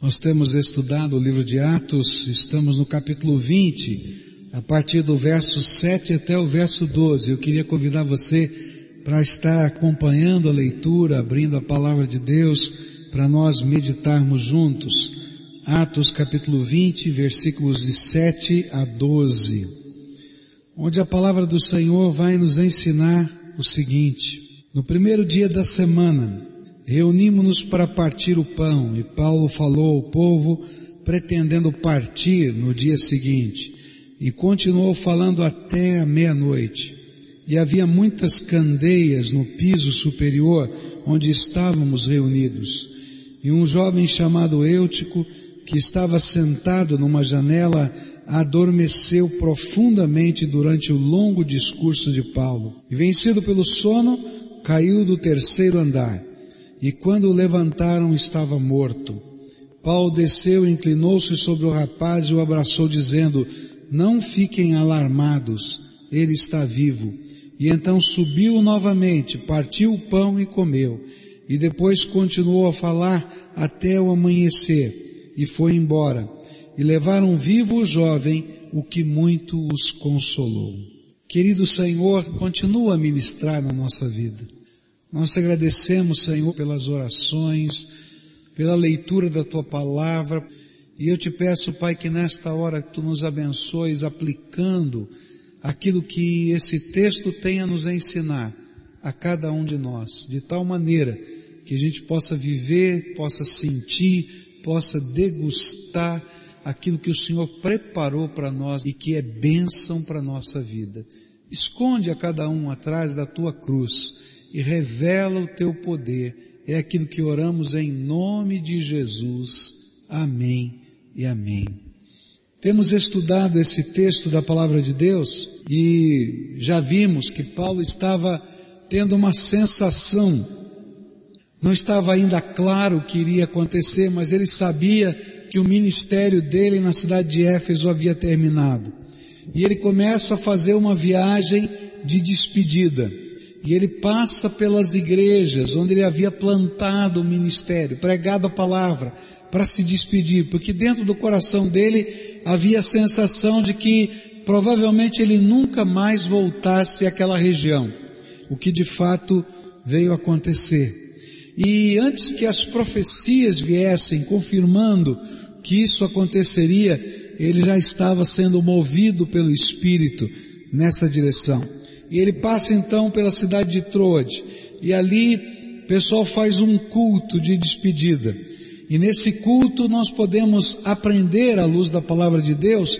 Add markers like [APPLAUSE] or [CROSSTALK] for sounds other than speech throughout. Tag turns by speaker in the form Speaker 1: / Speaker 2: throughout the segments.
Speaker 1: Nós temos estudado o livro de Atos, estamos no capítulo 20, a partir do verso 7 até o verso 12. Eu queria convidar você para estar acompanhando a leitura, abrindo a palavra de Deus, para nós meditarmos juntos. Atos capítulo 20, versículos de 7 a 12, onde a palavra do Senhor vai nos ensinar o seguinte. No primeiro dia da semana, reunimos-nos para partir o pão, e Paulo falou ao povo, pretendendo partir no dia seguinte, e continuou falando até a meia-noite. E havia muitas candeias no piso superior onde estávamos reunidos. E um jovem chamado Eutico, que estava sentado numa janela, adormeceu profundamente durante o longo discurso de Paulo. E vencido pelo sono, caiu do terceiro andar e quando o levantaram estava morto. Paulo desceu, inclinou-se sobre o rapaz e o abraçou, dizendo, não fiquem alarmados, ele está vivo. E então subiu novamente, partiu o pão e comeu, e depois continuou a falar até o amanhecer, e foi embora. E levaram vivo o jovem, o que muito os consolou. Querido Senhor, continua a ministrar na nossa vida. Nós te agradecemos, Senhor, pelas orações, pela leitura da tua palavra, e eu te peço, Pai, que nesta hora tu nos abençoes aplicando aquilo que esse texto tem a nos ensinar a cada um de nós, de tal maneira que a gente possa viver, possa sentir, possa degustar aquilo que o Senhor preparou para nós e que é bênção para a nossa vida. Esconde a cada um atrás da tua cruz e revela o teu poder. É aquilo que oramos em nome de Jesus. Amém e amém. Temos estudado esse texto da palavra de Deus e já vimos que Paulo estava tendo uma sensação. Não estava ainda claro o que iria acontecer, mas ele sabia que o ministério dele na cidade de Éfeso havia terminado. E ele começa a fazer uma viagem de despedida e ele passa pelas igrejas onde ele havia plantado o ministério, pregado a palavra, para se despedir, porque dentro do coração dele havia a sensação de que provavelmente ele nunca mais voltasse àquela região, o que de fato veio acontecer. E antes que as profecias viessem confirmando que isso aconteceria, ele já estava sendo movido pelo Espírito nessa direção. E ele passa então pela cidade de Troade. E ali o pessoal faz um culto de despedida. E nesse culto nós podemos aprender à luz da palavra de Deus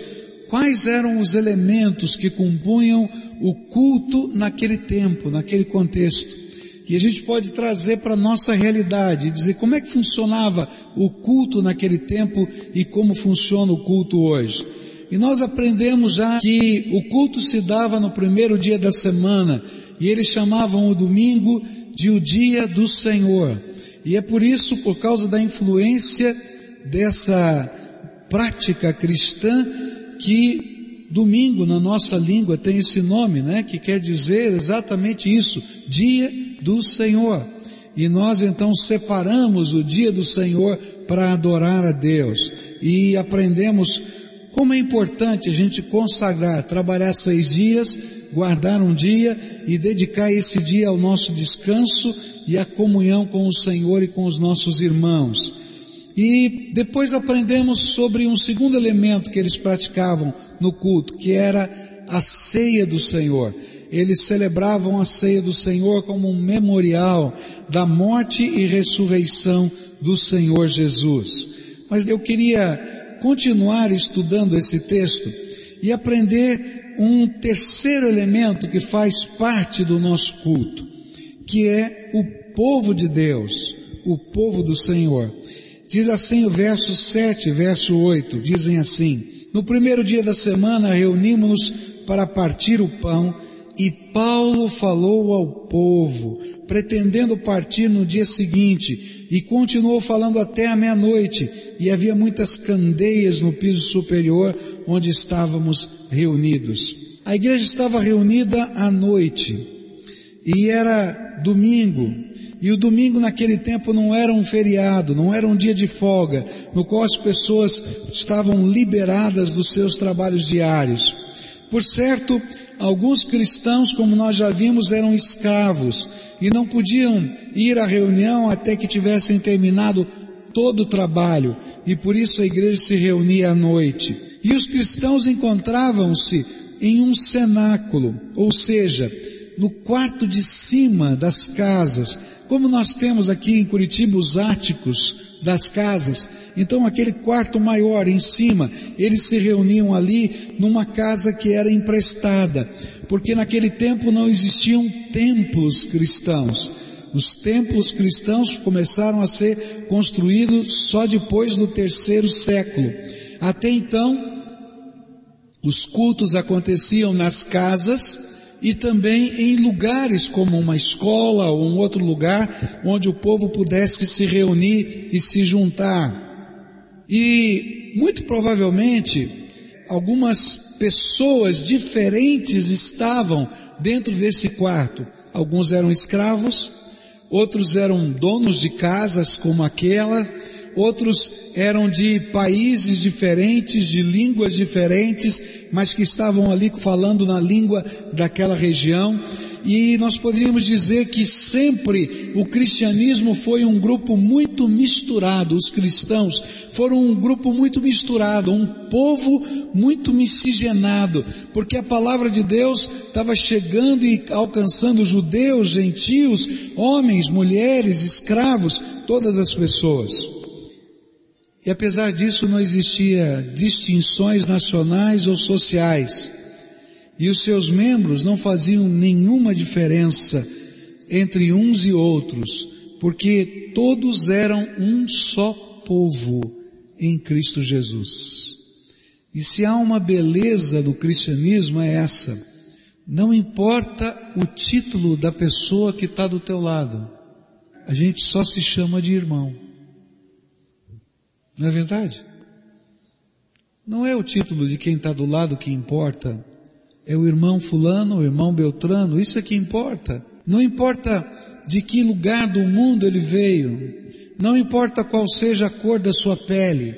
Speaker 1: quais eram os elementos que compunham o culto naquele tempo, naquele contexto. E a gente pode trazer para a nossa realidade, dizer como é que funcionava o culto naquele tempo e como funciona o culto hoje. E nós aprendemos já que o culto se dava no primeiro dia da semana e eles chamavam o domingo de o dia do Senhor. E é por isso, por causa da influência dessa prática cristã, que domingo na nossa língua tem esse nome, né? Que quer dizer exatamente isso, dia do Senhor. E nós então separamos o dia do Senhor para adorar a Deus e aprendemos como é importante a gente consagrar, trabalhar seis dias, guardar um dia e dedicar esse dia ao nosso descanso e à comunhão com o Senhor e com os nossos irmãos. E depois aprendemos sobre um segundo elemento que eles praticavam no culto, que era a ceia do Senhor. Eles celebravam a ceia do Senhor como um memorial da morte e ressurreição do Senhor Jesus. Mas eu queria continuar estudando esse texto e aprender um terceiro elemento que faz parte do nosso culto, que é o povo de Deus, o povo do Senhor. Diz assim o verso 7, verso 8, dizem assim, no primeiro dia da semana reunimos-nos para partir o pão e Paulo falou ao povo, pretendendo partir no dia seguinte, e continuou falando até a meia-noite, e havia muitas candeias no piso superior onde estávamos reunidos. A igreja estava reunida à noite, e era domingo, E o domingo naquele tempo não era um feriado, não era um dia de folga, no qual as pessoas estavam liberadas dos seus trabalhos diários. Por certo, alguns cristãos, como nós já vimos, eram escravos e não podiam ir à reunião até que tivessem terminado todo o trabalho, e por isso a igreja se reunia à noite. E os cristãos encontravam-se em um cenáculo, ou seja, no quarto de cima das casas, como nós temos aqui em Curitiba os áticos das casas. Então aquele quarto maior em cima, eles se reuniam ali numa casa que era emprestada, porque naquele tempo não existiam templos cristãos. Os templos cristãos começaram a ser construídos só depois do terceiro século. Até então, os cultos aconteciam nas casas, e também em lugares como uma escola ou um outro lugar onde o povo pudesse se reunir e se juntar. E muito provavelmente algumas pessoas diferentes estavam dentro desse quarto. Alguns eram escravos, outros eram donos de casas como aquela, outros eram de países diferentes, de línguas diferentes, mas que estavam ali falando na língua daquela região. E nós poderíamos dizer que sempre o cristianismo foi um grupo muito misturado, os cristãos foram um grupo muito misturado, um povo muito miscigenado, porque a palavra de Deus estava chegando e alcançando judeus, gentios, homens, mulheres, escravos, todas as pessoas. E apesar disso não existia distinções nacionais ou sociais. E os seus membros não faziam nenhuma diferença entre uns e outros, porque todos eram um só povo em Cristo Jesus. E se há uma beleza do cristianismo é essa. Não importa o título da pessoa que está do teu lado. A gente só se chama de irmão. Não é verdade? Não é o título de quem está do lado que importa. É o irmão fulano, o irmão Beltrano, isso é que importa. Não importa de que lugar do mundo ele veio. Não importa qual seja a cor da sua pele.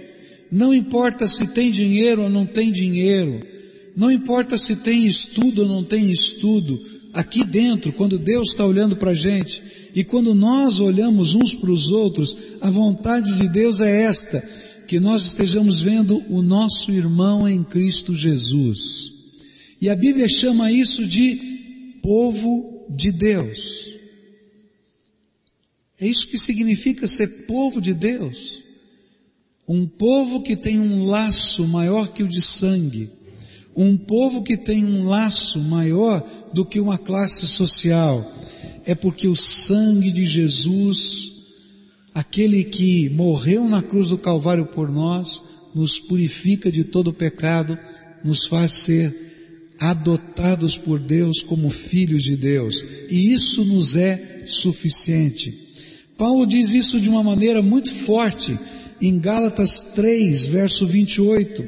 Speaker 1: Não importa se tem dinheiro ou não tem dinheiro. Não importa se tem estudo ou não tem estudo aqui dentro, quando Deus está olhando para a gente, e quando nós olhamos uns para os outros, a vontade de Deus é esta, que nós estejamos vendo o nosso irmão em Cristo Jesus. E a Bíblia chama isso de povo de Deus. É isso que significa ser povo de Deus. Um povo que tem um laço maior que o de sangue um povo que tem um laço maior do que uma classe social. É porque o sangue de Jesus, aquele que morreu na cruz do Calvário por nós, nos purifica de todo pecado, nos faz ser adotados por Deus como filhos de Deus. E isso nos é suficiente. Paulo diz isso de uma maneira muito forte em Gálatas 3, verso 28.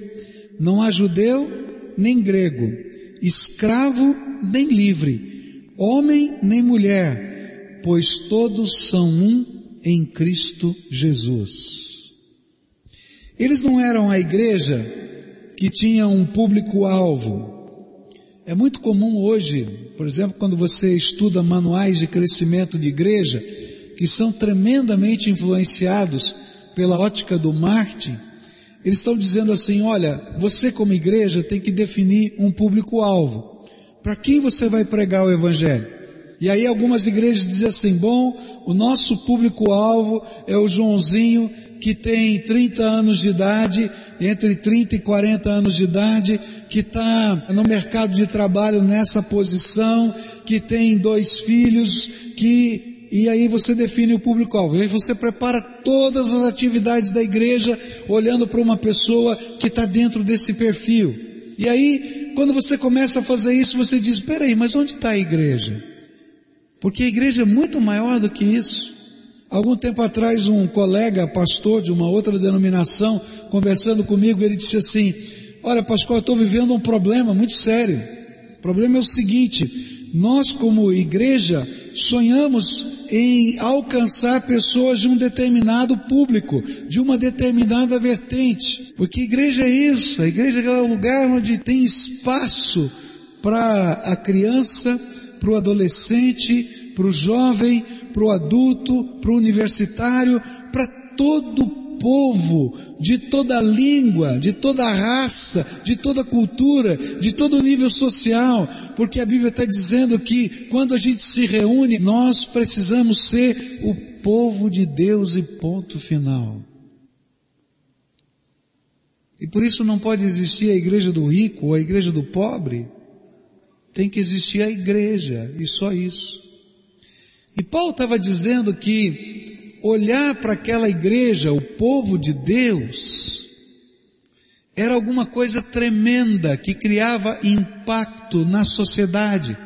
Speaker 1: Não há judeu nem grego, escravo nem livre, homem nem mulher, pois todos são um em Cristo Jesus. Eles não eram a igreja que tinha um público-alvo. É muito comum hoje, por exemplo, quando você estuda manuais de crescimento de igreja, que são tremendamente influenciados pela ótica do marketing, eles estão dizendo assim, olha, você como igreja tem que definir um público-alvo. Para quem você vai pregar o Evangelho? E aí algumas igrejas dizem assim, bom, o nosso público-alvo é o Joãozinho que tem 30 anos de idade, entre 30 e 40 anos de idade, que está no mercado de trabalho nessa posição, que tem dois filhos, que e aí você define o público-alvo. E aí você prepara todas as atividades da igreja olhando para uma pessoa que está dentro desse perfil. E aí, quando você começa a fazer isso, você diz, peraí, mas onde está a igreja? Porque a igreja é muito maior do que isso. Algum tempo atrás, um colega, pastor de uma outra denominação, conversando comigo, ele disse assim, olha pastor, eu estou vivendo um problema muito sério. O problema é o seguinte, nós como igreja sonhamos em alcançar pessoas de um determinado público, de uma determinada vertente. Porque a igreja é isso, a igreja é o lugar onde tem espaço para a criança, para o adolescente, para o jovem, para o adulto, para o universitário, para todo povo, de toda língua, de toda raça, de toda cultura, de todo nível social, porque a Bíblia está dizendo que quando a gente se reúne, nós precisamos ser o povo de Deus e ponto final. E por isso não pode existir a igreja do rico ou a igreja do pobre. Tem que existir a igreja, e só isso. E Paulo estava dizendo que olhar para aquela igreja, o povo de Deus, era alguma coisa tremenda que criava impacto na sociedade.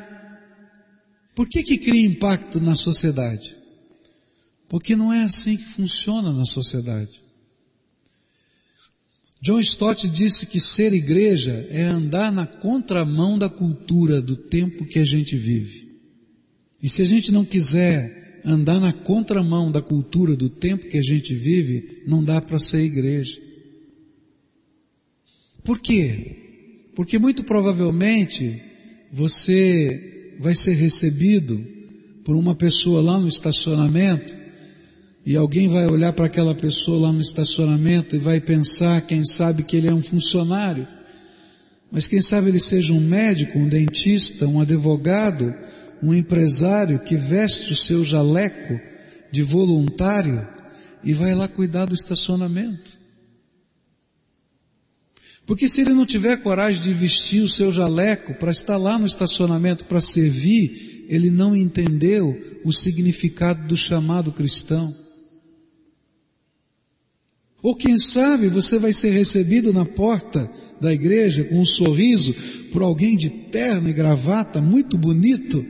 Speaker 1: Por que que cria impacto na sociedade? Porque não é assim que funciona na sociedade. John Stott disse que ser igreja é andar na contramão da cultura do tempo que a gente vive. E se a gente não quiser andar na contramão da cultura do tempo que a gente vive, não dá para ser igreja. Por quê? Porque muito provavelmente você vai ser recebido por uma pessoa lá no estacionamento e alguém vai olhar para aquela pessoa lá no estacionamento e vai pensar, quem sabe, que ele é um funcionário, mas quem sabe ele seja um médico, um dentista, um advogado, um empresário que veste o seu jaleco de voluntário e vai lá cuidar do estacionamento. Porque se ele não tiver coragem de vestir o seu jaleco para estar lá no estacionamento para servir, ele não entendeu o significado do chamado cristão. Ou quem sabe você vai ser recebido na porta da igreja com um sorriso por alguém de terno e gravata muito bonito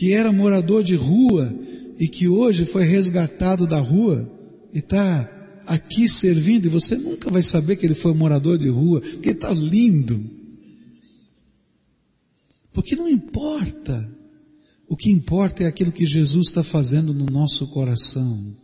Speaker 1: que era morador de rua e que hoje foi resgatado da rua e está aqui servindo e você nunca vai saber que ele foi morador de rua, porque está lindo. Porque não importa. O que importa é aquilo que Jesus está fazendo no nosso coração.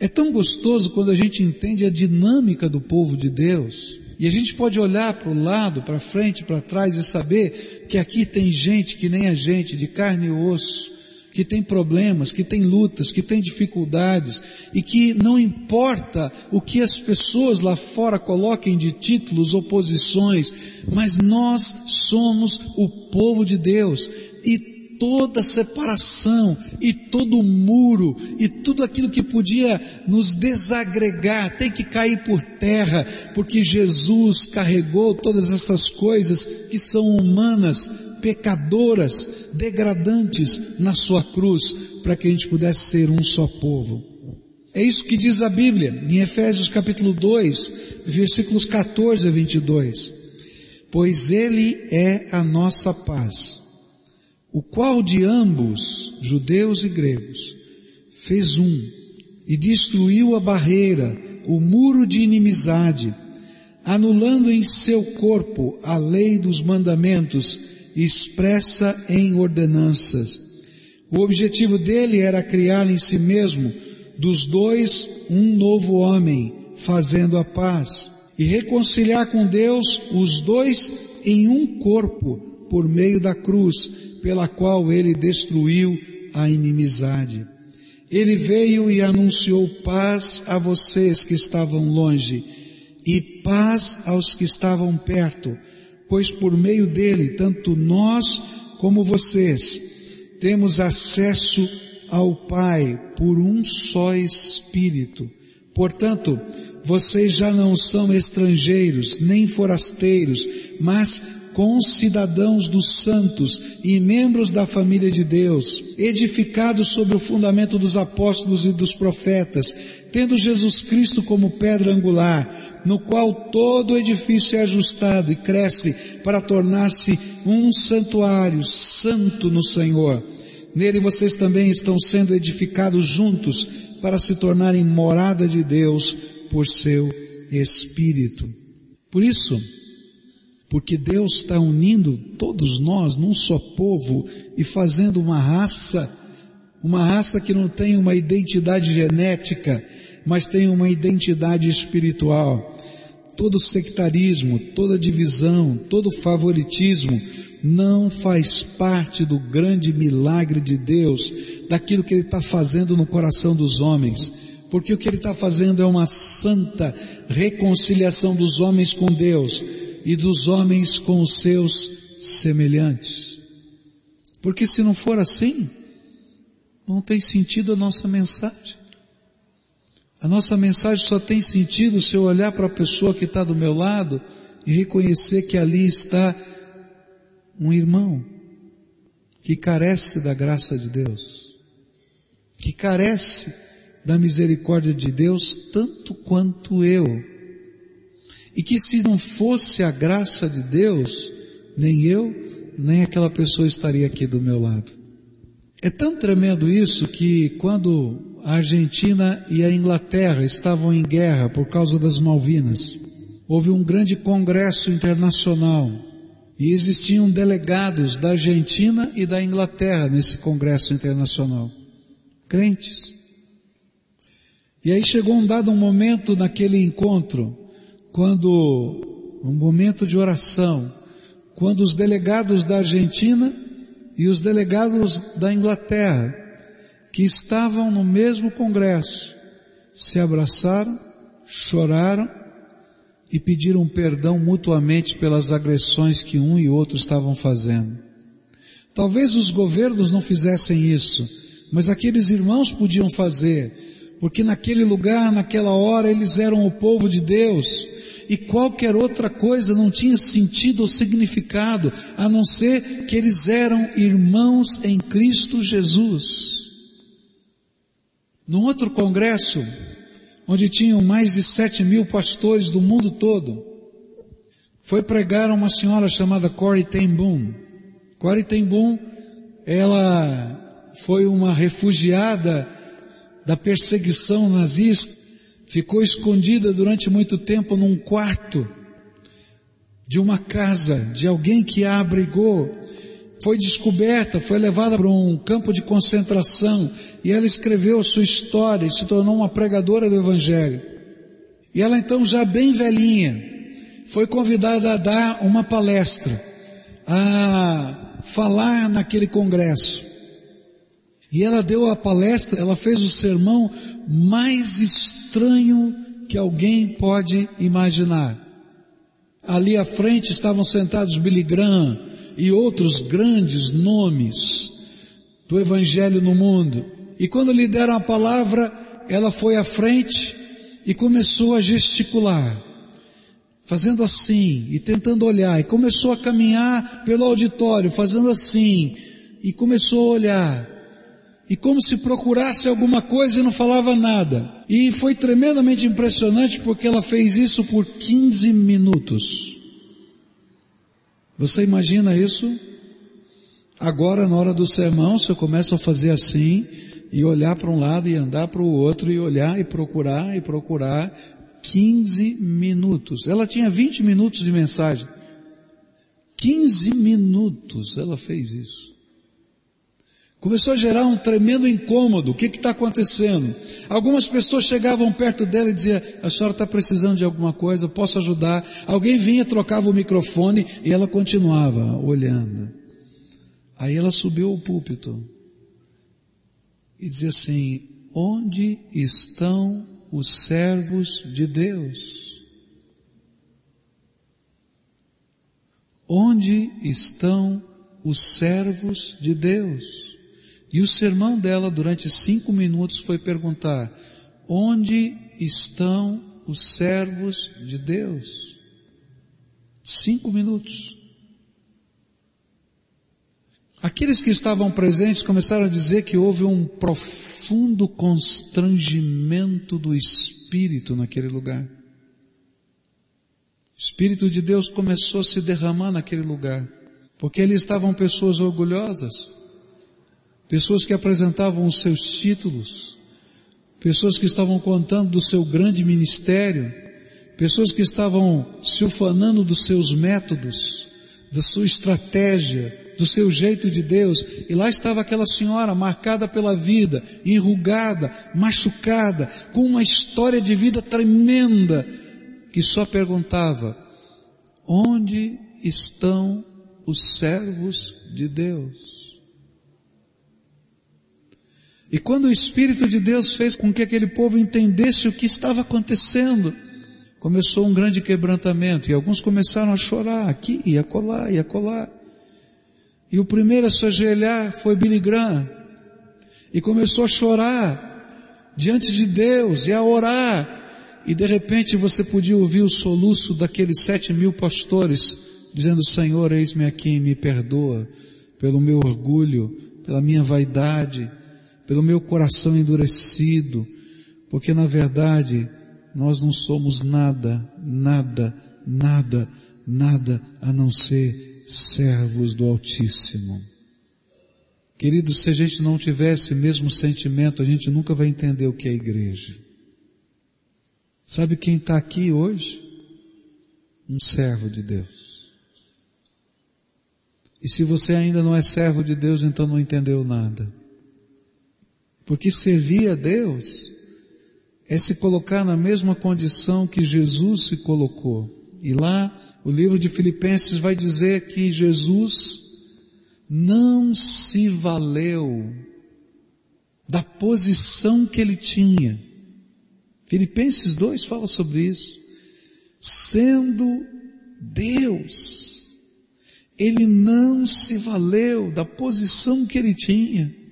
Speaker 1: É tão gostoso quando a gente entende a dinâmica do povo de Deus. E a gente pode olhar para o lado, para frente, para trás e saber que aqui tem gente que nem a gente, de carne e osso, que tem problemas, que tem lutas, que tem dificuldades e que não importa o que as pessoas lá fora coloquem de títulos ou posições, mas nós somos o povo de Deus. E toda separação e todo muro e tudo aquilo que podia nos desagregar tem que cair por terra, porque Jesus carregou todas essas coisas que são humanas, pecadoras, degradantes na sua cruz, para que a gente pudesse ser um só povo. É isso que diz a Bíblia, em Efésios capítulo 2, versículos 14 a 22. Pois Ele é a nossa paz o qual de ambos, judeus e gregos, fez um e destruiu a barreira, o muro de inimizade, anulando em seu corpo a lei dos mandamentos expressa em ordenanças. O objetivo dele era criar em si mesmo dos dois um novo homem, fazendo a paz, e reconciliar com Deus os dois em um corpo por meio da cruz, pela qual ele destruiu a inimizade. Ele veio e anunciou paz a vocês que estavam longe e paz aos que estavam perto, pois por meio dele, tanto nós como vocês, temos acesso ao Pai por um só Espírito. Portanto, vocês já não são estrangeiros, nem forasteiros, mas concidadãos dos santos e membros da família de Deus, edificados sobre o fundamento dos apóstolos e dos profetas, tendo Jesus Cristo como pedra angular, no qual todo o edifício é ajustado e cresce para tornar-se um santuário santo no Senhor. Nele vocês também estão sendo edificados juntos para se tornarem morada de Deus por seu Espírito. Por isso, porque Deus está unindo todos nós num só povo e fazendo uma raça uma raça que não tem uma identidade genética, mas tem uma identidade espiritual. Todo sectarismo, toda divisão, todo favoritismo não faz parte do grande milagre de Deus, daquilo que Ele está fazendo no coração dos homens. Porque o que Ele está fazendo é uma santa reconciliação dos homens com Deus e dos homens com os seus semelhantes. Porque se não for assim, não tem sentido a nossa mensagem. A nossa mensagem só tem sentido se eu olhar para a pessoa que está do meu lado e reconhecer que ali está um irmão que carece da graça de Deus, que carece da misericórdia de Deus tanto quanto eu. E que se não fosse a graça de Deus, nem eu, nem aquela pessoa estaria aqui do meu lado. É tão tremendo isso que quando a Argentina e a Inglaterra estavam em guerra por causa das Malvinas, houve um grande congresso internacional e existiam delegados da Argentina e da Inglaterra nesse congresso internacional. Crentes. E aí chegou um dado momento naquele encontro, quando, um momento de oração, quando os delegados da Argentina e os delegados da Inglaterra, que estavam no mesmo congresso, se abraçaram, choraram e pediram perdão mutuamente pelas agressões que um e outro estavam fazendo. Talvez os governos não fizessem isso, mas aqueles irmãos podiam fazer, porque naquele lugar, naquela hora, eles eram o povo de Deus, e qualquer outra coisa não tinha sentido ou significado, a não ser que eles eram irmãos em Cristo Jesus. Num outro congresso, onde tinham mais de sete mil pastores do mundo todo, foi pregar uma senhora chamada Corrie ten Boom. Corrie ten Boom, ela foi uma refugiada da perseguição nazista, ficou escondida durante muito tempo num quarto de uma casa de alguém que a abrigou, foi descoberta, foi levada para um campo de concentração e ela escreveu sua história e se tornou uma pregadora do Evangelho. E ela então já bem velhinha, foi convidada a dar uma palestra, a falar naquele congresso. E ela deu a palestra, ela fez o sermão mais estranho que alguém pode imaginar. Ali à frente estavam sentados Billy Graham e outros grandes nomes do Evangelho no mundo. E quando lhe deram a palavra, ela foi à frente e começou a gesticular, fazendo assim e tentando olhar, e começou a caminhar pelo auditório, fazendo assim, e começou a olhar e como se procurasse alguma coisa e não falava nada. E foi tremendamente impressionante porque ela fez isso por 15 minutos. Você imagina isso? Agora, na hora do sermão, se eu começo a fazer assim, e olhar para um lado e andar para o outro, e olhar e procurar e procurar, 15 minutos. Ela tinha 20 minutos de mensagem. 15 minutos ela fez isso. Começou a gerar um tremendo incômodo. O que está acontecendo? Algumas pessoas chegavam perto dela e diziam, a senhora está precisando de alguma coisa, posso ajudar? Alguém vinha, trocava o microfone e ela continuava olhando. Aí ela subiu ao púlpito e dizia assim, onde estão os servos de Deus? Onde estão os servos de Deus? E o sermão dela durante cinco minutos foi perguntar: onde estão os servos de Deus? Cinco minutos. Aqueles que estavam presentes começaram a dizer que houve um profundo constrangimento do Espírito naquele lugar. O Espírito de Deus começou a se derramar naquele lugar, porque ali estavam pessoas orgulhosas, pessoas que apresentavam os seus títulos, pessoas que estavam contando do seu grande ministério, pessoas que estavam se ufanando dos seus métodos, da sua estratégia, do seu jeito de Deus. E lá estava aquela senhora marcada pela vida, enrugada, machucada, com uma história de vida tremenda, que só perguntava: onde estão os servos de Deus? E quando o Espírito de Deus fez com que aquele povo entendesse o que estava acontecendo, começou um grande quebrantamento e alguns começaram a chorar aqui e acolá e acolá. E o primeiro a se ajoelhar foi Billy Graham e começou a chorar diante de Deus e a orar. E de repente você podia ouvir o soluço daqueles sete mil pastores dizendo, Senhor, eis-me aqui, me perdoa pelo meu orgulho, pela minha vaidade, pelo meu coração endurecido, porque na verdade nós não somos nada, nada, nada, nada a não ser servos do Altíssimo. Queridos, se a gente não tivesse mesmo sentimento, a gente nunca vai entender o que é igreja. Sabe quem está aqui hoje? Um servo de Deus. E se você ainda não é servo de Deus, então não entendeu nada. Porque servir a Deus é se colocar na mesma condição que Jesus se colocou. E lá, o livro de Filipenses vai dizer que Jesus não se valeu da posição que ele tinha. Filipenses 2 fala sobre isso. Sendo Deus, ele não se valeu da posição que ele tinha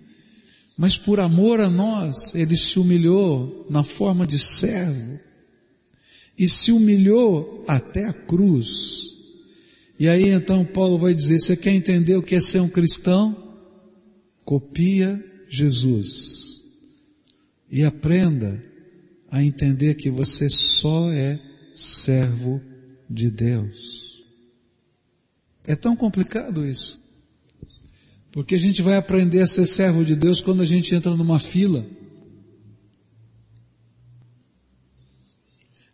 Speaker 1: mas por amor a nós, ele se humilhou na forma de servo e se humilhou até a cruz. E aí então Paulo vai dizer: você quer entender o que é ser um cristão? Copia Jesus e aprenda a entender que você só é servo de Deus. É tão complicado isso. Porque a gente vai aprender a ser servo de Deus quando a gente entra numa fila.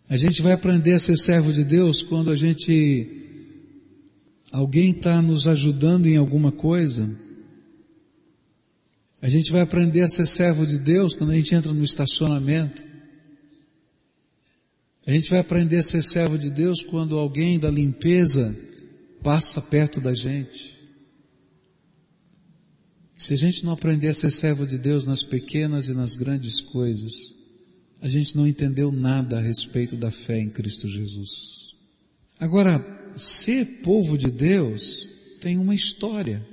Speaker 1: A gente vai aprender a ser servo de Deus quando a gente, alguém está nos ajudando em alguma coisa. A gente vai aprender a ser servo de Deus quando a gente entra no estacionamento. A gente vai aprender a ser servo de Deus quando alguém da limpeza passa perto da gente. Se a gente não aprender a ser servo de Deus nas pequenas e nas grandes coisas, a gente não entendeu nada a respeito da fé em Cristo Jesus. Agora, ser povo de Deus tem uma história.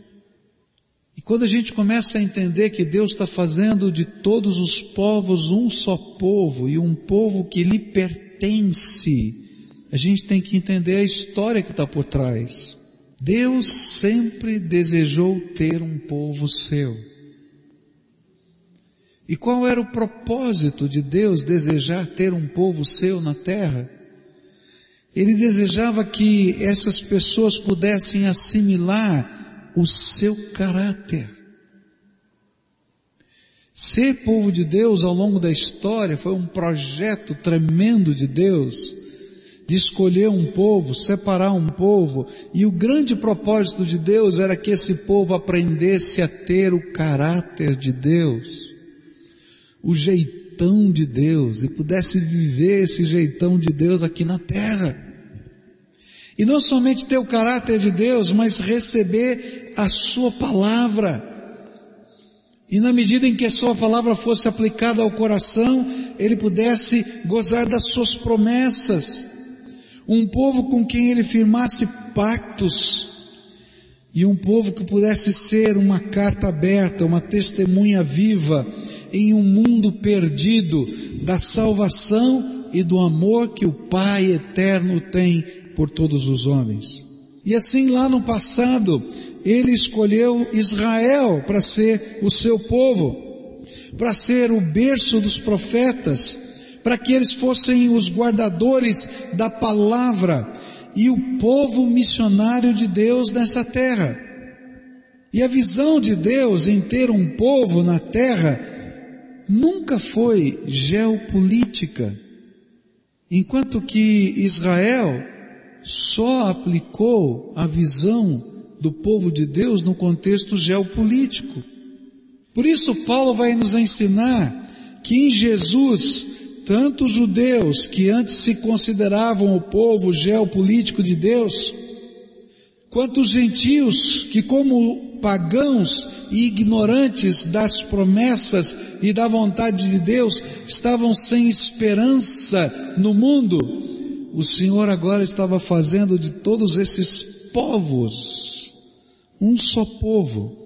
Speaker 1: E quando a gente começa a entender que Deus está fazendo de todos os povos um só povo e um povo que lhe pertence, a gente tem que entender a história que está por trás. Deus sempre desejou ter um povo seu. E qual era o propósito de Deus desejar ter um povo seu na terra? Ele desejava que essas pessoas pudessem assimilar o seu caráter. Ser povo de Deus ao longo da história foi um projeto tremendo de Deus de escolher um povo, separar um povo, e o grande propósito de Deus era que esse povo aprendesse a ter o caráter de Deus, o jeitão de Deus, e pudesse viver esse jeitão de Deus aqui na terra. E não somente ter o caráter de Deus, mas receber a sua palavra. E na medida em que a sua palavra fosse aplicada ao coração, ele pudesse gozar das suas promessas um povo com quem ele firmasse pactos, e um povo que pudesse ser uma carta aberta, uma testemunha viva em um mundo perdido da salvação e do amor que o Pai eterno tem por todos os homens. E assim lá no passado, ele escolheu Israel para ser o seu povo, para ser o berço dos profetas, para que eles fossem os guardadores da palavra e o povo missionário de Deus nessa terra. E a visão de Deus em ter um povo na terra nunca foi geopolítica, enquanto que Israel só aplicou a visão do povo de Deus no contexto geopolítico. Por isso Paulo vai nos ensinar que em Jesus, tanto os judeus que antes se consideravam o povo geopolítico de Deus, quanto os gentios que como pagãos e ignorantes das promessas e da vontade de Deus estavam sem esperança no mundo, o Senhor agora estava fazendo de todos esses povos um só povo.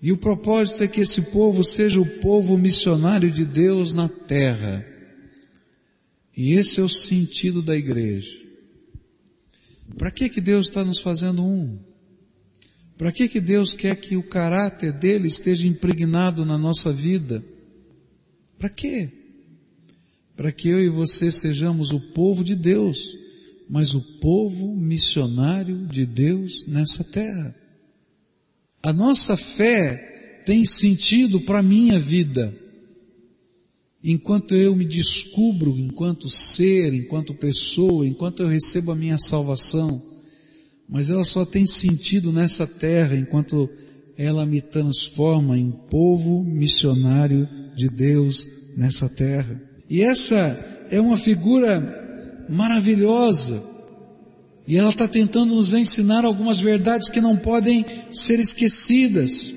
Speaker 1: E o propósito é que esse povo seja o povo missionário de Deus na terra. E esse é o sentido da igreja. Para que que Deus está nos fazendo um? Para que que Deus quer que o caráter dele esteja impregnado na nossa vida? Para quê? para que eu e você sejamos o povo de Deus, mas o povo missionário de Deus nessa terra. A nossa fé tem sentido para a minha vida. Enquanto eu me descubro enquanto ser, enquanto pessoa, enquanto eu recebo a minha salvação, mas ela só tem sentido nessa terra enquanto ela me transforma em povo missionário de Deus nessa terra. E essa é uma figura maravilhosa. E ela está tentando nos ensinar algumas verdades que não podem ser esquecidas.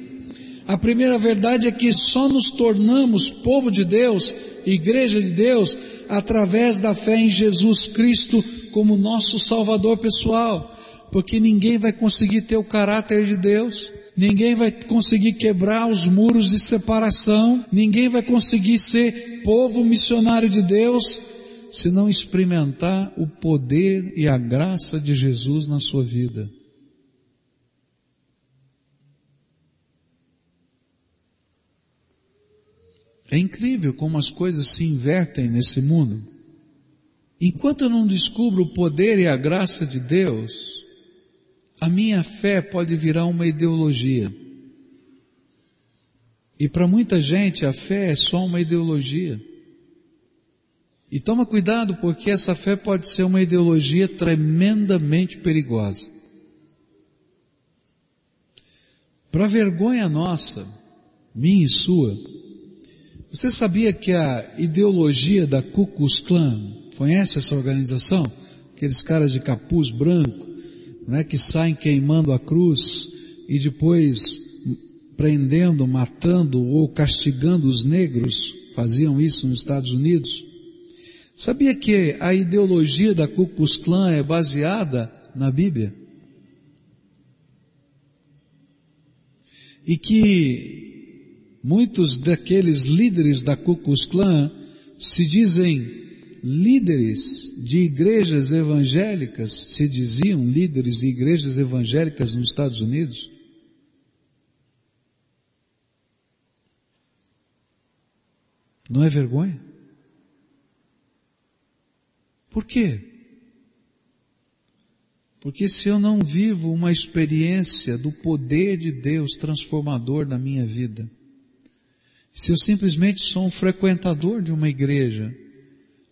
Speaker 1: A primeira verdade é que só nos tornamos povo de Deus, igreja de Deus, através da fé em Jesus Cristo como nosso Salvador pessoal. Porque ninguém vai conseguir ter o caráter de Deus, ninguém vai conseguir quebrar os muros de separação, ninguém vai conseguir ser povo missionário de Deus se não experimentar o poder e a graça de Jesus na sua vida. É incrível como as coisas se invertem nesse mundo. Enquanto eu não descubro o poder e a graça de Deus, a minha fé pode virar uma ideologia. E para muita gente a fé é só uma ideologia. E toma cuidado porque essa fé pode ser uma ideologia tremendamente perigosa. Para vergonha nossa, minha e sua, você sabia que a ideologia da Ku Klux Klan, conhece essa organização? Aqueles caras de capuz branco, né, que saem queimando a cruz e depois prendendo, matando ou castigando os negros, faziam isso nos Estados Unidos. Sabia que a ideologia da Ku Klux Klan é baseada na Bíblia? E que muitos daqueles líderes da Ku Klux Klan se dizem líderes de igrejas evangélicas, se diziam líderes de igrejas evangélicas nos Estados Unidos? Não é vergonha? Por quê? Porque se eu não vivo uma experiência do poder de Deus transformador na minha vida, se eu simplesmente sou um frequentador de uma igreja,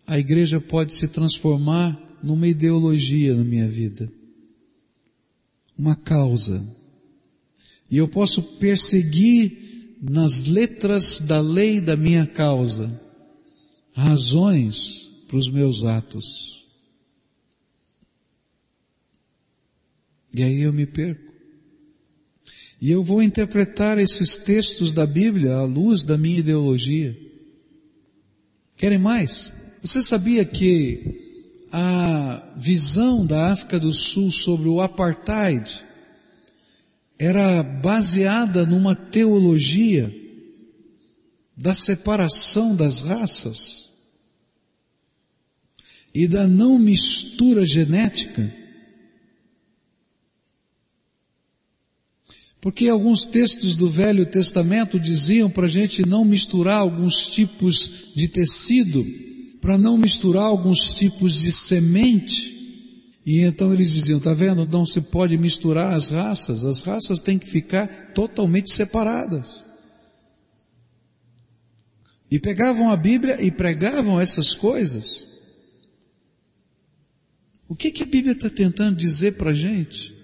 Speaker 1: a igreja pode se transformar numa ideologia na minha vida. Uma causa. E eu posso perseguir nas letras da lei da minha causa razões para os meus atos. E aí eu me perco. E eu vou interpretar esses textos da Bíblia à luz da minha ideologia. Querem mais? Você sabia que a visão da África do Sul sobre o apartheid era baseada numa teologia da separação das raças e da não mistura genética? Porque alguns textos do Velho Testamento diziam para a gente não misturar alguns tipos de tecido para não misturar alguns tipos de semente. E então eles diziam, tá vendo? Não se pode misturar as raças, as raças têm que ficar totalmente separadas. E pegavam a Bíblia e pregavam essas coisas. O que, que a Bíblia está tentando dizer para a gente?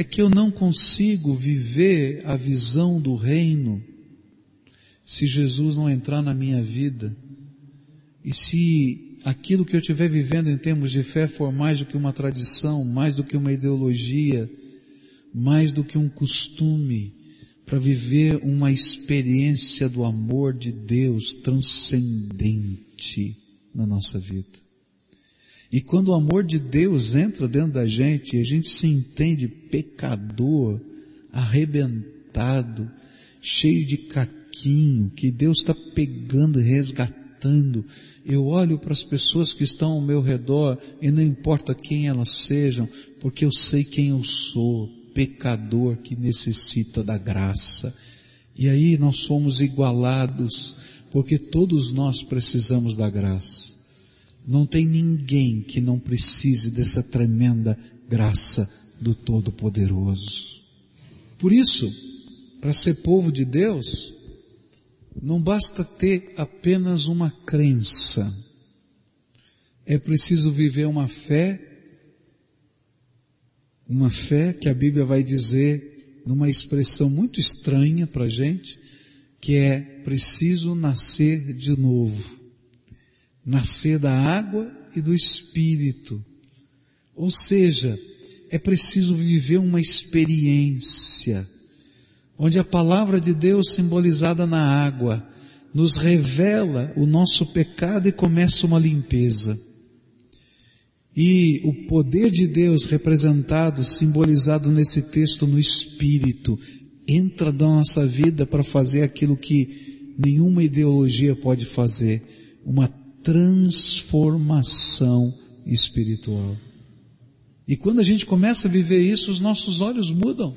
Speaker 1: é que eu não consigo viver a visão do reino se Jesus não entrar na minha vida e se aquilo que eu estiver vivendo em termos de fé for mais do que uma tradição, mais do que uma ideologia, mais do que um costume, para viver uma experiência do amor de Deus transcendente na nossa vida. E quando o amor de Deus entra dentro da gente e a gente se entende pecador, arrebentado, cheio de caquinho, que Deus está pegando e resgatando, eu olho para as pessoas que estão ao meu redor e não importa quem elas sejam, porque eu sei quem eu sou pecador que necessita da graça. E aí nós somos igualados, porque todos nós precisamos da graça. Não tem ninguém que não precise dessa tremenda graça do Todo-Poderoso. Por isso, para ser povo de Deus, não basta ter apenas uma crença. É preciso viver uma fé uma fé que a Bíblia vai dizer numa expressão muito estranha para a gente, que é preciso nascer de novo. Nascer da água e do Espírito. Ou seja, é preciso viver uma experiência, onde a palavra de Deus simbolizada na água nos revela o nosso pecado e começa uma limpeza. E o poder de Deus representado, simbolizado nesse texto no Espírito, entra na nossa vida para fazer aquilo que nenhuma ideologia pode fazer, uma transformação espiritual. E quando a gente começa a viver isso, os nossos olhos mudam.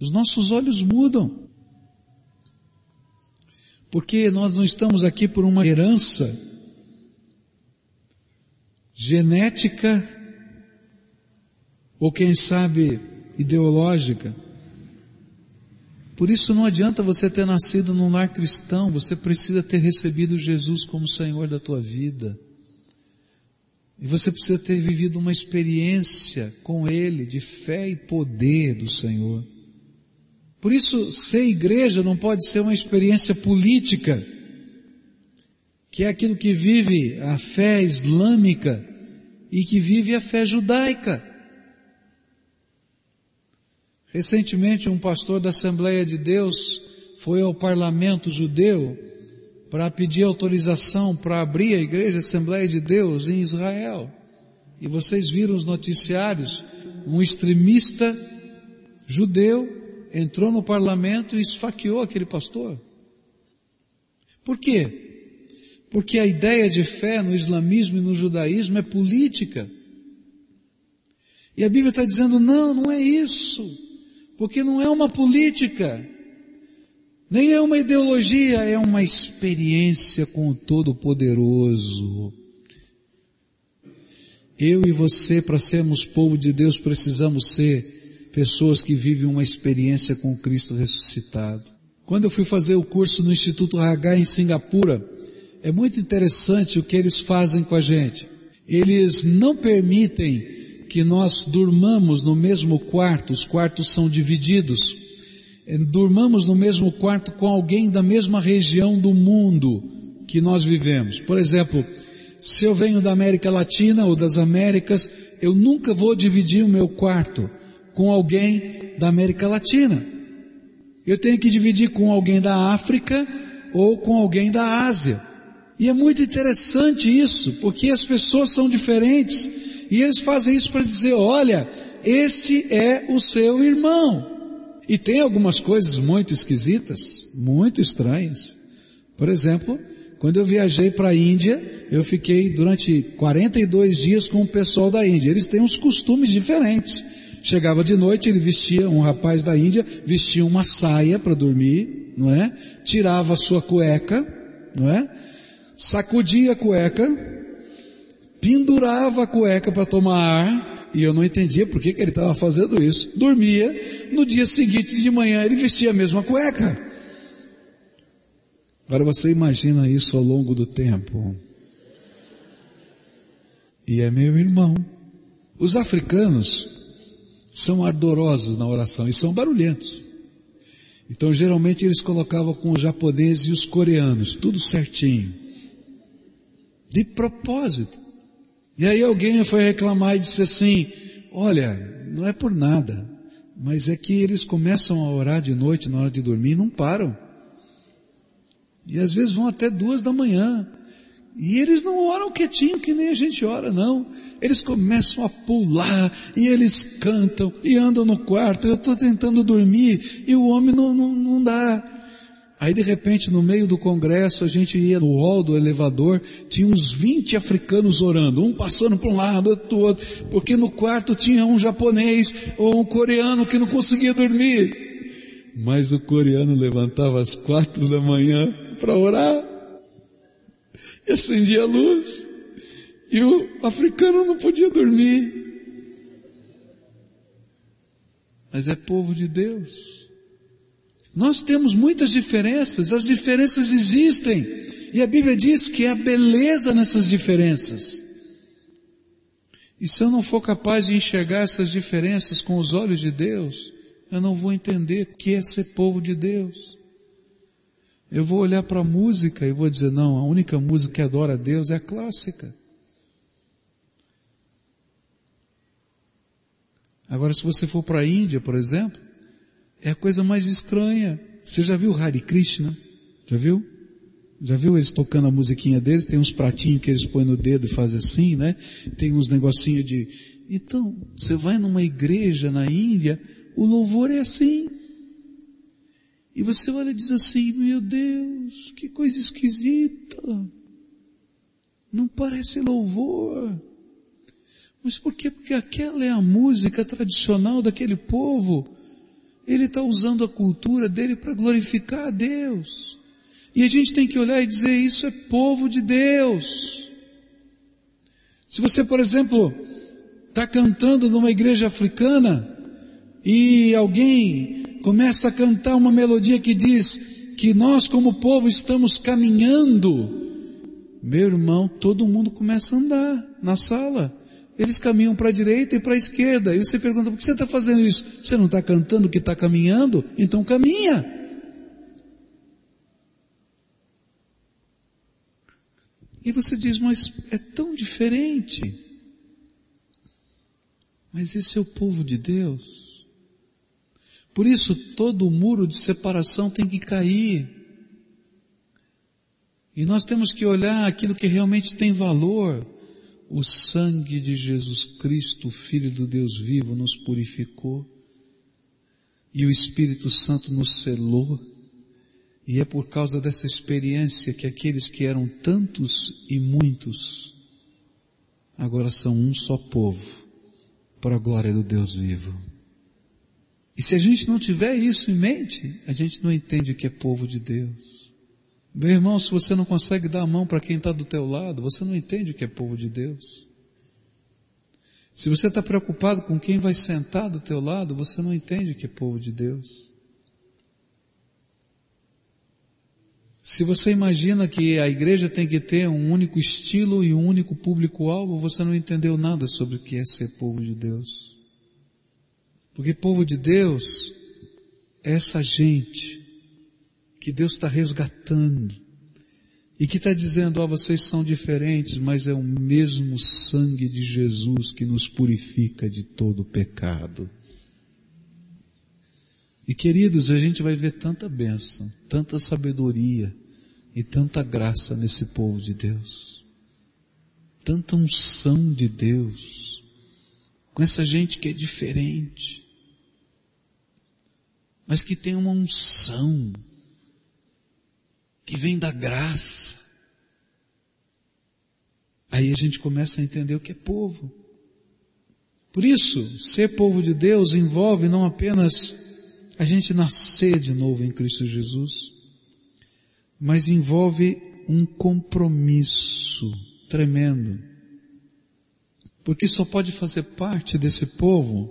Speaker 1: Os nossos olhos mudam. Porque nós não estamos aqui por uma herança genética ou quem sabe ideológica. Por isso não adianta você ter nascido num lar cristão, você precisa ter recebido Jesus como Senhor da tua vida. E você precisa ter vivido uma experiência com Ele de fé e poder do Senhor. Por isso, ser igreja não pode ser uma experiência política, que é aquilo que vive a fé islâmica e que vive a fé judaica. Recentemente, um pastor da Assembleia de Deus foi ao parlamento judeu para pedir autorização para abrir a igreja Assembleia de Deus em Israel. E vocês viram os noticiários, um extremista judeu entrou no parlamento e esfaqueou aquele pastor. Por quê? Porque a ideia de fé no islamismo e no judaísmo é política. E a Bíblia está dizendo, não, não é isso. Porque não é uma política. Nem é uma ideologia, é uma experiência com o Todo-Poderoso. Eu e você, para sermos povo de Deus, precisamos ser pessoas que vivem uma experiência com Cristo ressuscitado. Quando eu fui fazer o curso no Instituto Hagai em Singapura, é muito interessante o que eles fazem com a gente. Eles não permitem que nós durmamos no mesmo quarto, os quartos são divididos. É, durmamos no mesmo quarto com alguém da mesma região do mundo que nós vivemos. Por exemplo, se eu venho da América Latina ou das Américas, eu nunca vou dividir o meu quarto com alguém da América Latina. Eu tenho que dividir com alguém da África ou com alguém da Ásia. E é muito interessante isso, porque as pessoas são diferentes e eles fazem isso para dizer: olha, esse é o seu irmão. E tem algumas coisas muito esquisitas, muito estranhas. Por exemplo, quando eu viajei para a Índia, eu fiquei durante 42 dias com o pessoal da Índia. Eles têm uns costumes diferentes. Chegava de noite, ele vestia, um rapaz da Índia, vestia uma saia para dormir, não é? Tirava sua cueca, não é? sacudia a cueca, pendurava a cueca para tomar ar, e eu não entendia por que, que ele estava fazendo isso. Dormia, no dia seguinte de manhã ele vestia a mesma cueca. Agora você imagina isso ao longo do tempo. E é meu irmão. Os africanos são ardorosos na oração e são barulhentos. Então geralmente eles colocavam com os japoneses e os coreanos, tudo certinho. De propósito. E aí alguém foi reclamar e disse assim, olha, não é por nada, mas é que eles começam a orar de noite na hora de dormir e não param. E às vezes vão até duas da manhã. E eles não oram quietinho que nem a gente ora, não. Eles começam a pular, e eles cantam, e andam no quarto, eu estou tentando dormir, e o homem não, não, não dá. Aí de repente no meio do congresso a gente ia no hall do elevador, tinha uns 20 africanos orando, um passando para um lado, outro para outro, porque no quarto tinha um japonês ou um coreano que não conseguia dormir. Mas o coreano levantava às quatro da manhã para orar e acendia a luz. E o africano não podia dormir. Mas é povo de Deus. Nós temos muitas diferenças, as diferenças existem. E a Bíblia diz que há beleza nessas diferenças. E se eu não for capaz de enxergar essas diferenças com os olhos de Deus, eu não vou entender o que é ser povo de Deus. Eu vou olhar para a música e vou dizer, não, a única música que adora a Deus é a clássica. Agora, se você for para a Índia, por exemplo, é a coisa mais estranha. Você já viu Hare Krishna? Já viu? Já viu eles tocando a musiquinha deles? Tem uns pratinhos que eles põem no dedo e fazem assim, né? Tem uns negocinhos de... Então, você vai numa igreja na Índia, o louvor é assim. E você olha e diz assim, meu Deus, que coisa esquisita. Não parece louvor. Mas por quê? Porque aquela é a música tradicional daquele povo. Ele está usando a cultura dele para glorificar a Deus. E a gente tem que olhar e dizer, isso é povo de Deus. Se você, por exemplo, está cantando numa igreja africana, e alguém começa a cantar uma melodia que diz que nós como povo estamos caminhando, meu irmão, todo mundo começa a andar na sala. Eles caminham para a direita e para a esquerda. E você pergunta, por que você está fazendo isso? Você não está cantando que está caminhando? Então caminha. E você diz, mas é tão diferente. Mas esse é o povo de Deus. Por isso, todo o muro de separação tem que cair. E nós temos que olhar aquilo que realmente tem valor. O sangue de Jesus Cristo, Filho do Deus vivo, nos purificou. E o Espírito Santo nos selou. E é por causa dessa experiência que aqueles que eram tantos e muitos, agora são um só povo, para a glória do Deus vivo. E se a gente não tiver isso em mente, a gente não entende o que é povo de Deus. Meu irmão, se você não consegue dar a mão para quem está do teu lado, você não entende o que é povo de Deus. Se você está preocupado com quem vai sentar do teu lado, você não entende o que é povo de Deus. Se você imagina que a igreja tem que ter um único estilo e um único público-alvo, você não entendeu nada sobre o que é ser povo de Deus. Porque povo de Deus é essa gente que Deus está resgatando e que está dizendo, ó, oh, vocês são diferentes, mas é o mesmo sangue de Jesus que nos purifica de todo pecado. E queridos, a gente vai ver tanta bênção, tanta sabedoria e tanta graça nesse povo de Deus. Tanta unção de Deus. Com essa gente que é diferente mas que tem uma unção que vem da graça. Aí a gente começa a entender o que é povo. Por isso, ser povo de Deus envolve não apenas a gente nascer de novo em Cristo Jesus, mas envolve um compromisso tremendo. Porque só pode fazer parte desse povo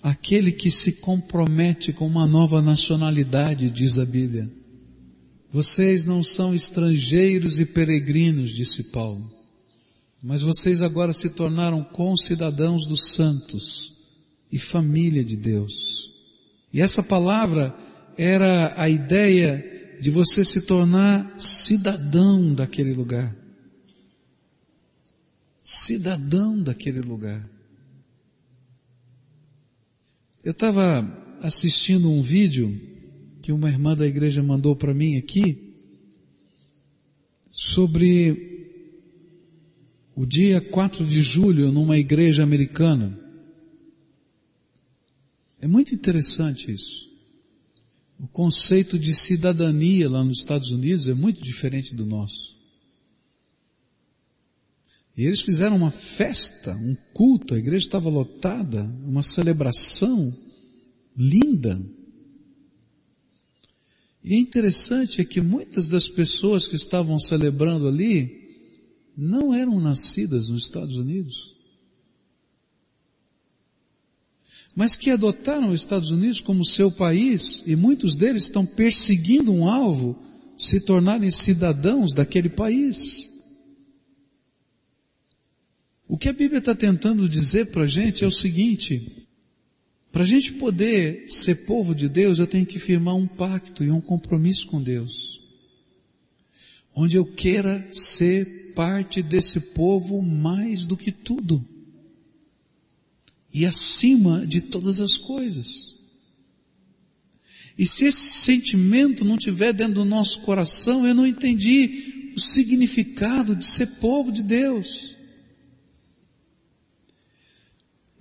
Speaker 1: aquele que se compromete com uma nova nacionalidade, diz a Bíblia. Vocês não são estrangeiros e peregrinos, disse Paulo, mas vocês agora se tornaram concidadãos dos santos e família de Deus. E essa palavra era a ideia de você se tornar cidadão daquele lugar. Cidadão daquele lugar. Eu estava assistindo um vídeo que uma irmã da igreja mandou para mim aqui sobre o dia 4 de julho numa igreja americana. É muito interessante isso. O conceito de cidadania lá nos Estados Unidos é muito diferente do nosso. E eles fizeram uma festa, um culto, a igreja estava lotada, uma celebração linda. E é interessante é que muitas das pessoas que estavam celebrando ali não eram nascidas nos Estados Unidos, mas que adotaram os Estados Unidos como seu país e muitos deles estão perseguindo um alvo, se tornarem cidadãos daquele país. O que a Bíblia está tentando dizer para a gente é o seguinte, para a gente poder ser povo de Deus, eu tenho que firmar um pacto e um compromisso com Deus, onde eu queira ser parte desse povo mais do que tudo. E acima de todas as coisas. E se esse sentimento não tiver dentro do nosso coração, eu não entendi o significado de ser povo de Deus.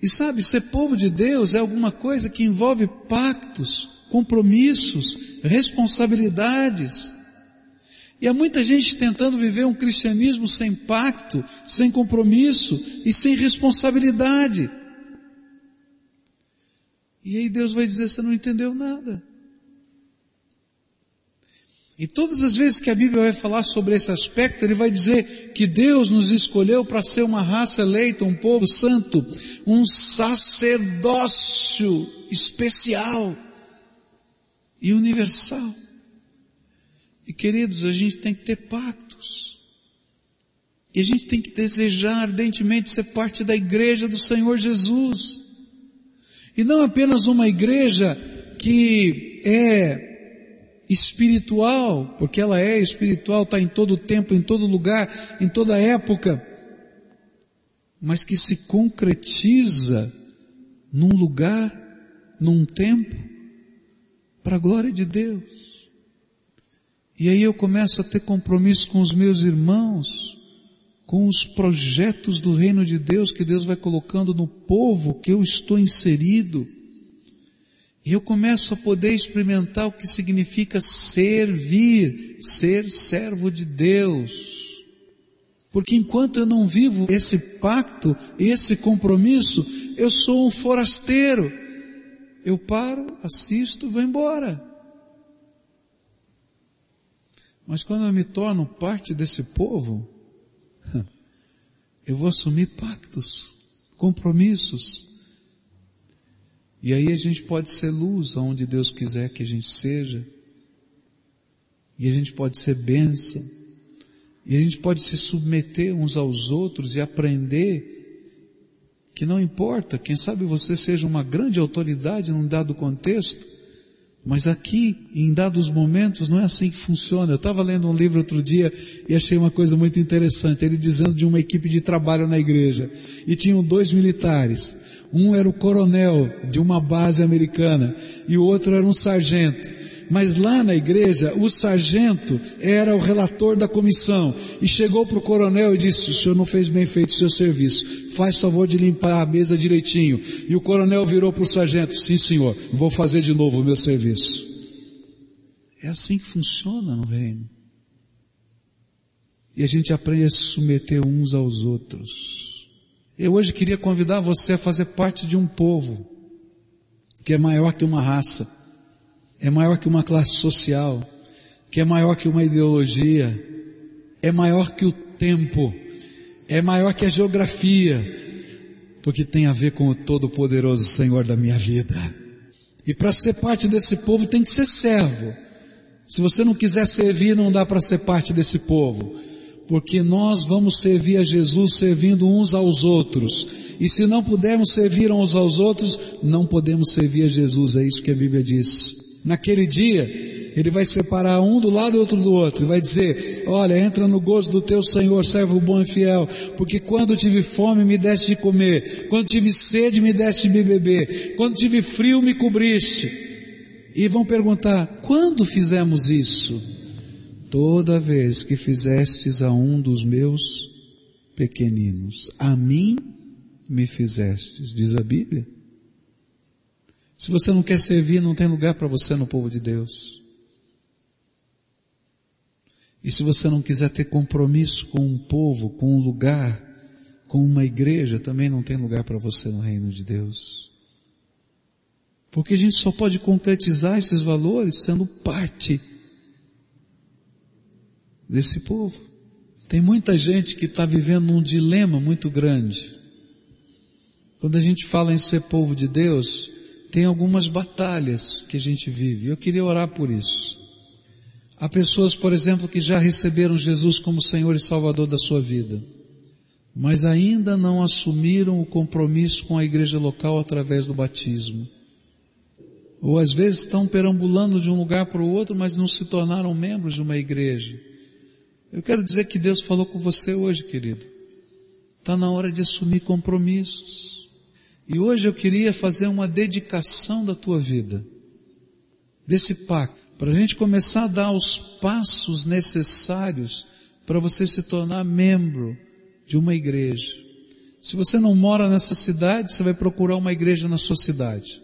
Speaker 1: E sabe, ser povo de Deus é alguma coisa que envolve pactos, compromissos, responsabilidades. E há muita gente tentando viver um cristianismo sem pacto, sem compromisso e sem responsabilidade. E aí Deus vai dizer, você não entendeu nada. E todas as vezes que a Bíblia vai falar sobre esse aspecto, ele vai dizer que Deus nos escolheu para ser uma raça eleita, um povo santo, um sacerdócio especial e universal. E queridos, a gente tem que ter pactos. E a gente tem que desejar ardentemente ser parte da igreja do Senhor Jesus. E não apenas uma igreja que é espiritual, porque ela é espiritual, está em todo tempo, em todo lugar, em toda época, mas que se concretiza num lugar, num tempo, para a glória de Deus. E aí eu começo a ter compromisso com os meus irmãos, com os projetos do reino de Deus que Deus vai colocando no povo que eu estou inserido. E eu começo a poder experimentar o que significa servir, ser servo de Deus. Porque enquanto eu não vivo esse pacto, esse compromisso, eu sou um forasteiro. Eu paro, assisto, vou embora. Mas quando eu me torno parte desse povo, [LAUGHS] eu vou assumir pactos, compromissos. E aí a gente pode ser luz aonde Deus quiser que a gente seja. E a gente pode ser bênção. E a gente pode se submeter uns aos outros e aprender que não importa, quem sabe você seja uma grande autoridade num dado contexto, mas aqui, em dados momentos, não é assim que funciona. Eu estava lendo um livro outro dia e achei uma coisa muito interessante. Ele dizendo de uma equipe de trabalho na igreja. E tinham dois militares. Um era o coronel de uma base americana e o outro era um sargento. Mas lá na igreja, o sargento era o relator da comissão e chegou para o coronel e disse, o senhor não fez bem feito o seu serviço, faz favor de limpar a mesa direitinho. E o coronel virou para o sargento, sim senhor, vou fazer de novo o meu serviço. É assim que funciona no reino. E a gente aprende a se submeter uns aos outros. Eu hoje queria convidar você a fazer parte de um povo que é maior que uma raça é maior que uma classe social, que é maior que uma ideologia, é maior que o tempo, é maior que a geografia, porque tem a ver com o Todo-Poderoso Senhor da minha vida. E para ser parte desse povo tem que ser servo. Se você não quiser servir, não dá para ser parte desse povo. Porque nós vamos servir a Jesus servindo uns aos outros. E se não pudermos servir uns aos outros, não podemos servir a Jesus, é isso que a Bíblia diz. Naquele dia, ele vai separar um do lado e outro do outro, e vai dizer, olha, entra no gozo do teu Senhor, servo bom e fiel, porque quando tive fome me deste de comer, quando tive sede me deste de beber, quando tive frio me cobriste. E vão perguntar: quando fizemos isso? Toda vez que fizestes a um dos meus pequeninos, a mim me fizestes, diz a Bíblia. Se você não quer servir, não tem lugar para você no povo de Deus. E se você não quiser ter compromisso com um povo, com um lugar, com uma igreja, também não tem lugar para você no reino de Deus. Porque a gente só pode concretizar esses valores sendo parte desse povo. Tem muita gente que está vivendo um dilema muito grande. Quando a gente fala em ser povo de Deus, tem algumas batalhas que a gente vive. Eu queria orar por isso. Há pessoas, por exemplo, que já receberam Jesus como Senhor e Salvador da sua vida, mas ainda não assumiram o compromisso com a igreja local através do batismo. Ou às vezes estão perambulando de um lugar para o outro, mas não se tornaram membros de uma igreja. Eu quero dizer que Deus falou com você hoje, querido. Está na hora de assumir compromissos. E hoje eu queria fazer uma dedicação da tua vida, desse pacto, para a gente começar a dar os passos necessários para você se tornar membro de uma igreja. Se você não mora nessa cidade, você vai procurar uma igreja na sua cidade.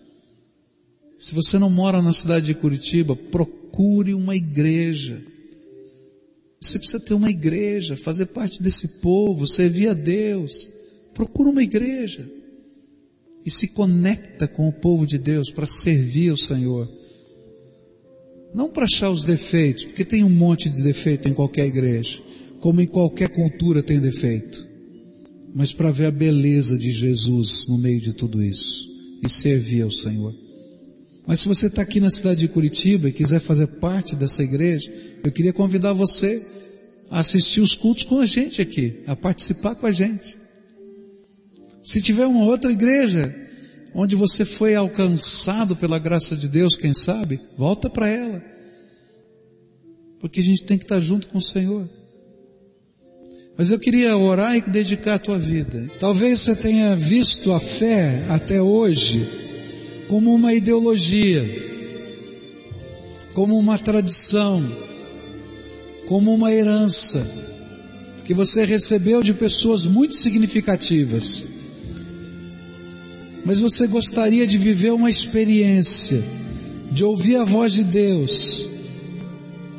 Speaker 1: Se você não mora na cidade de Curitiba, procure uma igreja. Você precisa ter uma igreja, fazer parte desse povo, servir a Deus. Procura uma igreja. E se conecta com o povo de Deus para servir o Senhor. Não para achar os defeitos, porque tem um monte de defeito em qualquer igreja, como em qualquer cultura tem defeito. Mas para ver a beleza de Jesus no meio de tudo isso e servir ao Senhor. Mas se você está aqui na cidade de Curitiba e quiser fazer parte dessa igreja, eu queria convidar você a assistir os cultos com a gente aqui, a participar com a gente. Se tiver uma outra igreja onde você foi alcançado pela graça de Deus, quem sabe, volta para ela. Porque a gente tem que estar junto com o Senhor. Mas eu queria orar e dedicar a tua vida. Talvez você tenha visto a fé até hoje como uma ideologia, como uma tradição, como uma herança que você recebeu de pessoas muito significativas. Mas você gostaria de viver uma experiência, de ouvir a voz de Deus,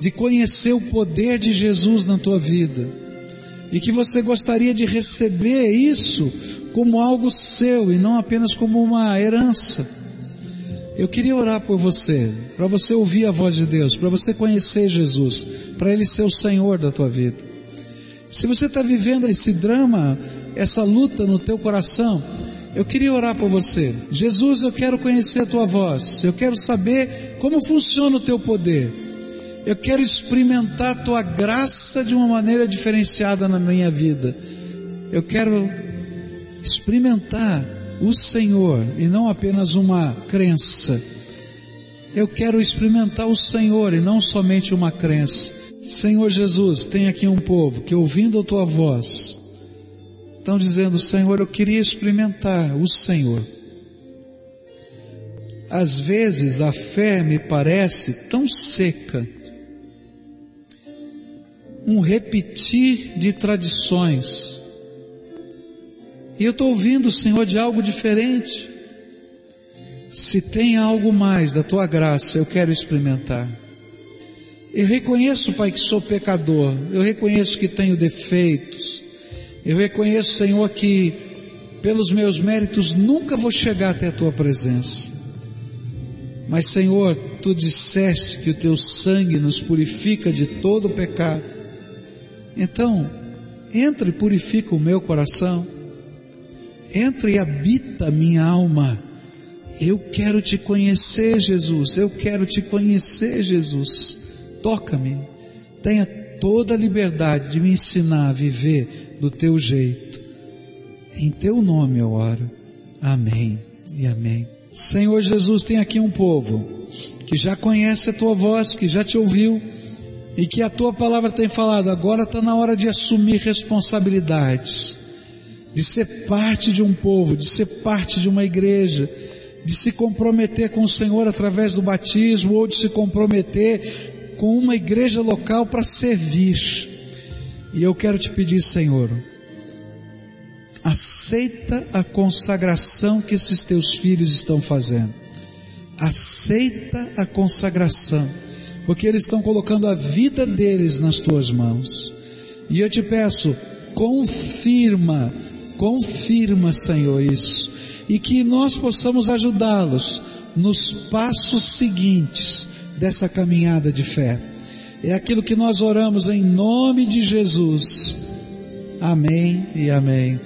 Speaker 1: de conhecer o poder de Jesus na tua vida, e que você gostaria de receber isso como algo seu e não apenas como uma herança. Eu queria orar por você, para você ouvir a voz de Deus, para você conhecer Jesus, para Ele ser o Senhor da tua vida. Se você está vivendo esse drama, essa luta no teu coração, eu queria orar por você. Jesus, eu quero conhecer a tua voz, eu quero saber como funciona o teu poder. Eu quero experimentar a tua graça de uma maneira diferenciada na minha vida. Eu quero experimentar o Senhor e não apenas uma crença. Eu quero experimentar o Senhor e não somente uma crença. Senhor Jesus, tem aqui um povo que ouvindo a tua voz, estão dizendo, Senhor, eu queria experimentar o Senhor. Às vezes a fé me parece tão seca, um repetir de tradições, e eu estou ouvindo, Senhor, de algo diferente. Se tem algo mais da tua graça, eu quero experimentar. Eu reconheço, Pai, que sou pecador. Eu reconheço que tenho defeitos. Eu reconheço, Senhor, que pelos meus méritos nunca vou chegar até a tua presença. Mas, Senhor, tu disseste que o teu sangue nos purifica de todo pecado. Então, entra e purifica o meu coração entra e habita minha alma. Eu quero te conhecer, Jesus. Eu quero te conhecer, Jesus. Toca-me. Tenha toda a liberdade de me ensinar a viver do teu jeito. Em teu nome eu oro. Amém e amém. Senhor Jesus, tem aqui um povo que já conhece a tua voz, que já te ouviu e que a tua palavra tem falado. Agora está na hora de assumir responsabilidades, de ser parte de um povo, de ser parte de uma igreja, de se comprometer com o Senhor através do batismo ou de se comprometer com uma igreja local para servir. E eu quero te pedir, Senhor, aceita a consagração que esses teus filhos estão fazendo. Aceita a consagração, porque eles estão colocando a vida deles nas tuas mãos. E eu te peço, confirma, confirma, Senhor, isso, e que nós possamos ajudá-los nos passos seguintes dessa caminhada de fé. É aquilo que nós oramos em nome de Jesus. Amém e amém.